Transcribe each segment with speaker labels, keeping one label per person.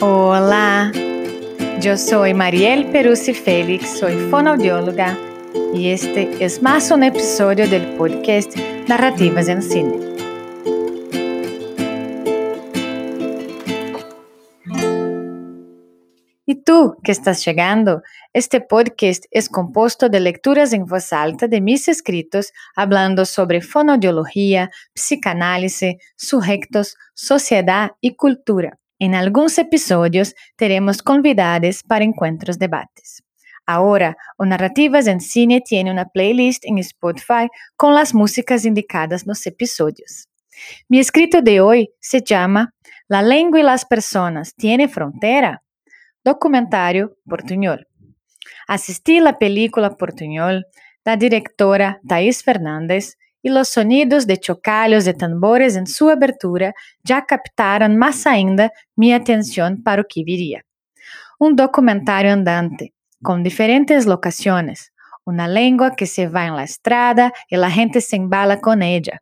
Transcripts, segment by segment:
Speaker 1: Olá, eu sou Mariel Peruzzi Félix, sou fonoaudióloga e este é mais um episódio do podcast Narrativas em Cine. E tu que estás chegando, este podcast é composto de leituras em voz alta de mis escritos, hablando sobre fonoaudiologia, psicanálise, sujetos, sociedade e cultura. En algunos episodios tenemos convidados para encuentros debates. Ahora, o Narrativas en Cine tiene una playlist en Spotify con las músicas indicadas los episodios. Mi escrito de hoy se llama La lengua y las personas tiene frontera? Documentario Portuñol. Asistí la película Portuñol, la directora Thais Fernández e os sonidos de chocalhos e tambores em sua abertura já captaram mais ainda minha atenção para o que viria. Um documentário andante, com diferentes locações, uma língua que se vai na estrada e a gente se embala com ela.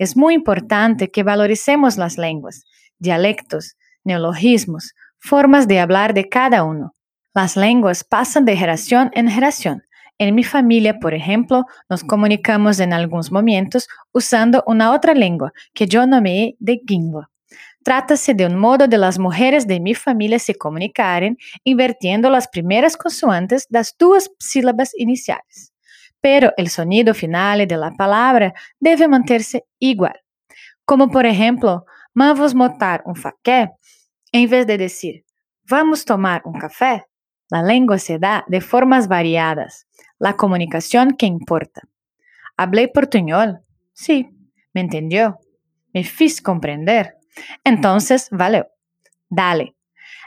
Speaker 1: É muito importante que valorizemos as línguas, dialectos, neologismos, formas de hablar de cada um. As línguas passam de geração em geração En mi familia, por ejemplo, nos comunicamos en algunos momentos usando una otra lengua que yo nomeé de Gingua. Trata-se de un modo de las mujeres de mi familia se comunicarem invertiendo las primeras consoantes das duas sílabas iniciales. Pero el sonido final de la palabra debe manterse igual. Como por ejemplo, vamos montar un faqué, en vez de decir vamos tomar un café, la lengua se da de formas variadas. La comunicación que importa. ¿Hablé portuñol? Sí. ¿Me entendió? ¿Me fiz comprender? Entonces, vale. Dale.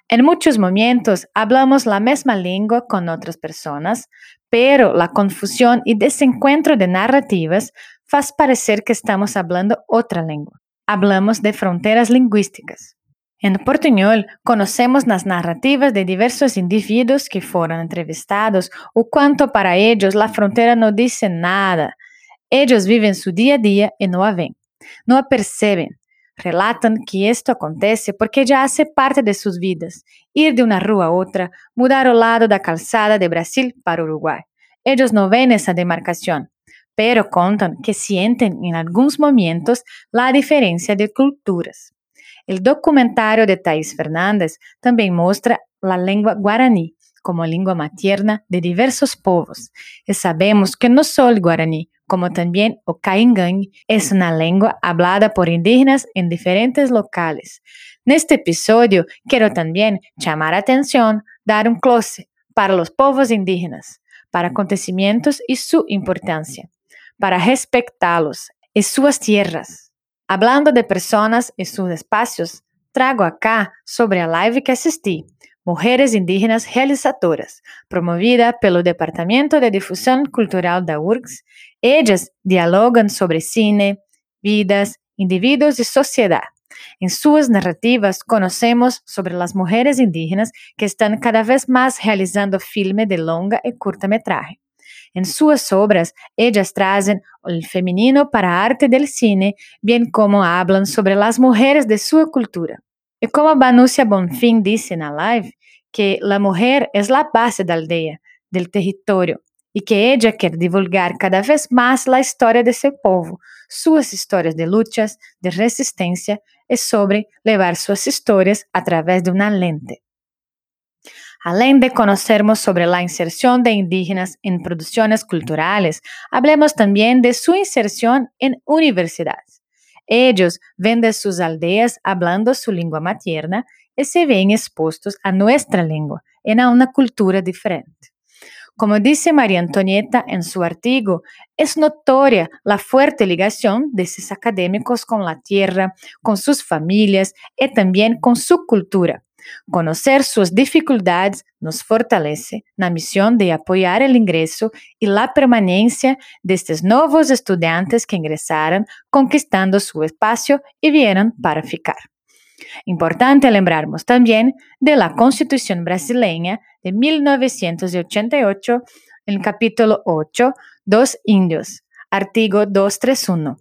Speaker 1: En muchos momentos hablamos la misma lengua con otras personas, pero la confusión y desencuentro de narrativas faz parecer que estamos hablando otra lengua. Hablamos de fronteras lingüísticas. En portuñol, conocemos las narrativas de diversos individuos que fueron entrevistados o cuanto para ellos la frontera no dice nada. Ellos viven su día a día y no la ven, no la perciben. Relatan que esto acontece porque ya hace parte de sus vidas. Ir de una rua a otra, mudar o lado da calzada de Brasil para Uruguay. Ellos no ven esa demarcación, pero contan que sienten en algunos momentos la diferencia de culturas. O documentário de Thais Fernandes também mostra a língua guarani como língua materna de diversos povos. E sabemos que não só o guarani, como também o caingang, é uma língua hablada por indígenas em diferentes locais. Neste episódio, quero também chamar a atenção, dar um close para os povos indígenas, para acontecimentos e sua importância, para respeitá-los e suas terras. Hablando de personas y sus espacios, trago acá sobre a live que assisti, Mujeres Indígenas Realizadoras, promovida pelo Departamento de Difusão Cultural da URGS. Elas dialogam sobre cine, vidas, indivíduos e sociedade. Em suas narrativas, conhecemos sobre as mulheres indígenas que estão cada vez mais realizando filme de longa e curta-metragem. En sus obras, ellas traen el femenino para arte del cine, bien como hablan sobre las mujeres de su cultura. Y como Banucia Bonfim dice en la live, que la mujer es la base da aldeia, del territorio, e que ella quer divulgar cada vez mais a história de seu povo, suas histórias de lutas, de resistência e sobre levar suas histórias através de uma lente. Além de conocermos sobre la inserción de indígenas en producciones culturales, hablemos también de su inserción en universidades. Ellos ven de sus aldeas hablando su lengua materna y se ven expuestos a nuestra lengua en a una cultura diferente. Como dice María Antonieta en su artículo, es notoria la fuerte ligación de esos académicos con la tierra, con sus familias y también con su cultura Conocer suas dificuldades nos fortalece na missão de apoiar o ingresso e a permanência destes novos estudantes que ingressaram, conquistando seu espaço e vieram para ficar. Importante lembrarmos também de la Constituição brasileira de 1988, no capítulo 8, dos índios. artigo 231.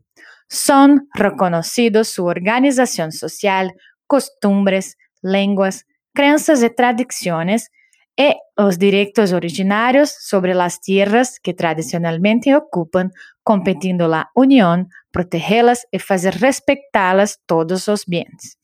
Speaker 1: Son reconocidos su organización social, costumbres, lenguas, crenças e tradições e os direitos originários sobre as tierras que tradicionalmente ocupam, competindo a União, protegê-las e fazer respeitá-las todos os bens.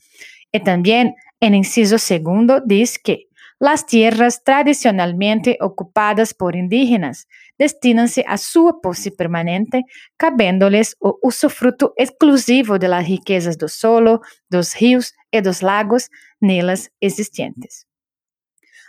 Speaker 1: E também, em inciso segundo, diz que as tierras tradicionalmente ocupadas por indígenas destinam-se a sua posse permanente, cabendo-lhes o usufruto exclusivo de las riquezas do solo, dos rios e dos lagos nelas existentes.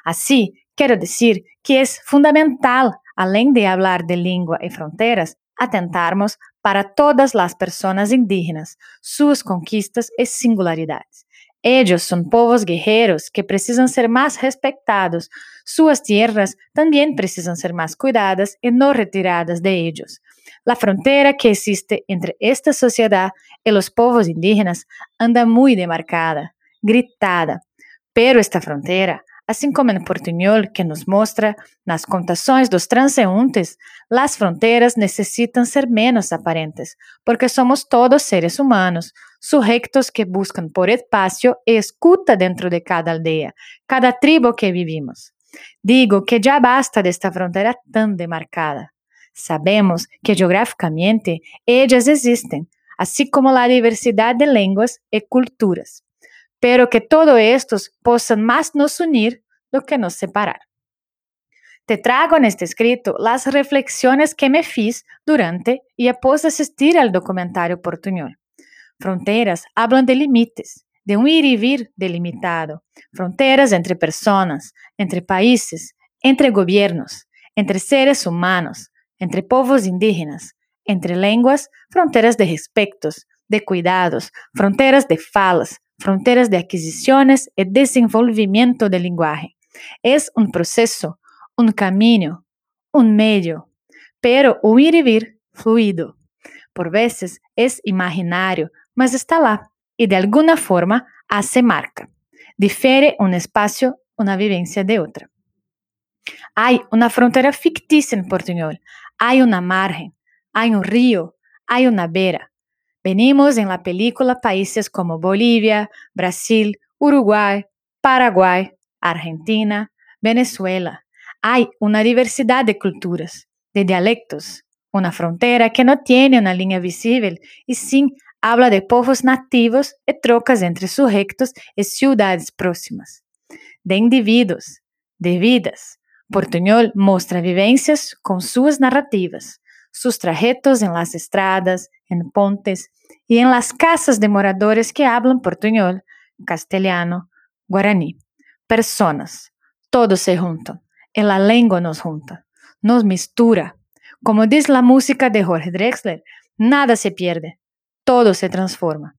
Speaker 1: Assim, quero dizer que é fundamental, além de falar de língua e fronteiras, atentarmos para todas as pessoas indígenas, suas conquistas e singularidades. Eles são povos guerreiros que precisam ser mais respeitados. Suas tierras também precisam ser mais cuidadas e não retiradas de eles. A fronteira que existe entre esta sociedade e os povos indígenas anda muito demarcada, gritada. Pero esta fronteira Assim como em Portunhol, que nos mostra nas contações dos transeuntes, as fronteiras necessitam ser menos aparentes, porque somos todos seres humanos, sujeitos que buscam por espaço e escuta dentro de cada aldeia, cada tribo que vivimos. Digo que já basta desta fronteira tão demarcada. Sabemos que geograficamente elas existem, assim como a diversidade de línguas e culturas pero que todos estos possam más nos unir do que nos separar. Te trago neste escrito las reflexiones que me fiz durante y após assistir al documentário Portuñol. Fronteras hablan de limites, de um ir e vir delimitado, fronteras entre personas, entre países, entre gobiernos, entre seres humanos, entre povos indígenas, entre lenguas, fronteras de respectos, de cuidados, fronteras de falas, fronteras de aquisiciones y desenvolvimiento del lenguaje. Es un proceso, un camino, un medio, pero o ir y vir fluido. Por veces es imaginario, mas está lá y de alguna forma hace marca. Difere un espacio, una vivencia de otra. Hay una frontera ficticia en portuñol, hay una margen, hay un río, hay una vera, Venimos en la película países como Bolivia, Brasil, Uruguay, Paraguay, Argentina, Venezuela. Hay una diversidad de culturas, de dialectos, una frontera que no tiene una línea visible y sin habla de povos nativos y trocas entre sujetos y ciudades próximas, de individuos, de vidas. Portuñol mostra vivencias con sus narrativas, sus trajetos en las estradas, en pontes y en las casas de moradores que hablan portuñol, castellano, guaraní. Personas, todos se juntan, y la lengua nos junta, nos mistura. Como dice la música de Jorge Drexler, nada se pierde, todo se transforma.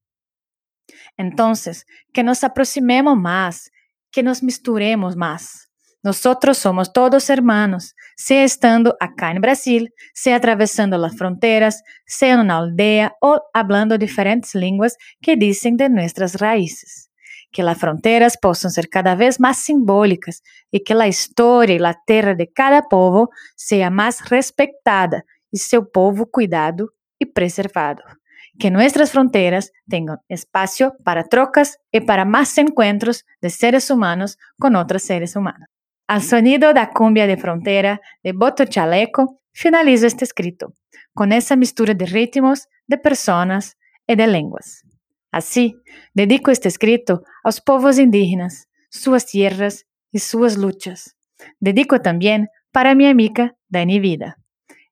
Speaker 1: Entonces, que nos aproximemos más, que nos misturemos más. Nosotros somos todos hermanos, sea estando acá en Brasil, sea atravesando las fronteras, sea en una aldea o hablando diferentes lenguas que dicen de nuestras raíces. Que las fronteras possam ser cada vez más simbólicas y que la historia y la tierra de cada povo sea más respetada y seu povo cuidado y preservado. Que nuestras fronteras tengan espacio para trocas y para más encuentros de seres humanos con otros seres humanos. Al sonido da cumbia de frontera de Boto Chaleco, finalizo este escrito, con esa mistura de ritmos, de personas y de lenguas. Así, dedico este escrito aos povos indígenas, suas tierras y suas luchas. Dedico también para mi amiga Dani Vida.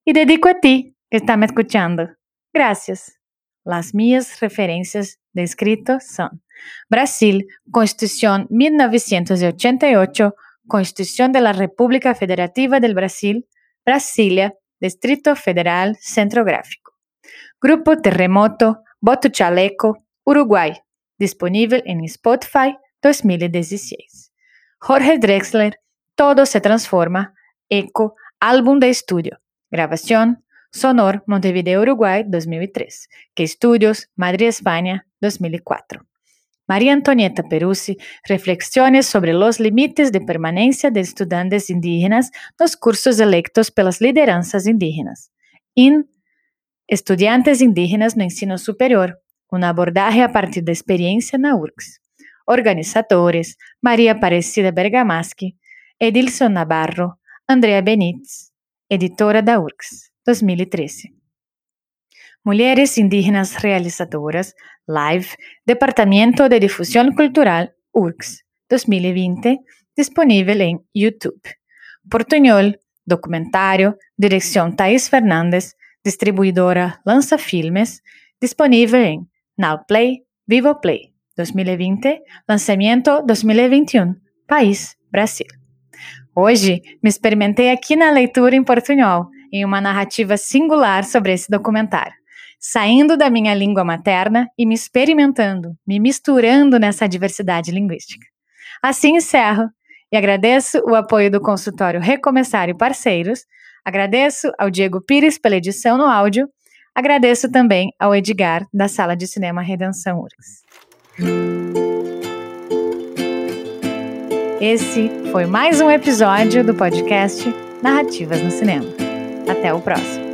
Speaker 1: Y dedico a ti que está me escuchando. Gracias. Las mías referencias de escrito son Brasil, Constitución 1988, Constitución de la República Federativa del Brasil, Brasilia, Distrito Federal Centro Gráfico. Grupo Terremoto, Boto Chaleco, Uruguay, disponible en Spotify 2016. Jorge Drexler, Todo se transforma, Eco, álbum de estudio, grabación, Sonor, Montevideo, Uruguay 2003, que Estudios, Madrid, España 2004. María Antonieta Peruzzi, reflexiones sobre los límites de permanencia de estudiantes indígenas nos cursos electos pelas lideranças indígenas. In Estudiantes indígenas no ensino superior, uma abordagem a partir da experiência na URGS. Organizadores: Maria Aparecida Bergamaschi, Edilson Navarro, Andrea Benites, editora da URGS, 2013. Mulheres Indígenas Realizadoras, Live, Departamento de Difusão Cultural, URGS, 2020, disponível em YouTube. Portunhol, documentário, direção Thais Fernandes, distribuidora Lança Filmes, disponível em Nowplay, Vivoplay, 2020, lançamento 2021, país Brasil. Hoje me experimentei aqui na leitura em portunhol, em uma narrativa singular sobre esse documentário, saindo da minha língua materna e me experimentando, me misturando nessa diversidade linguística. Assim encerro e agradeço o apoio do consultório Recomeçar e parceiros, agradeço ao Diego Pires pela edição no áudio, agradeço também ao Edgar da Sala de Cinema Redenção URGS. Esse foi mais um episódio do podcast Narrativas no Cinema. Até o próximo.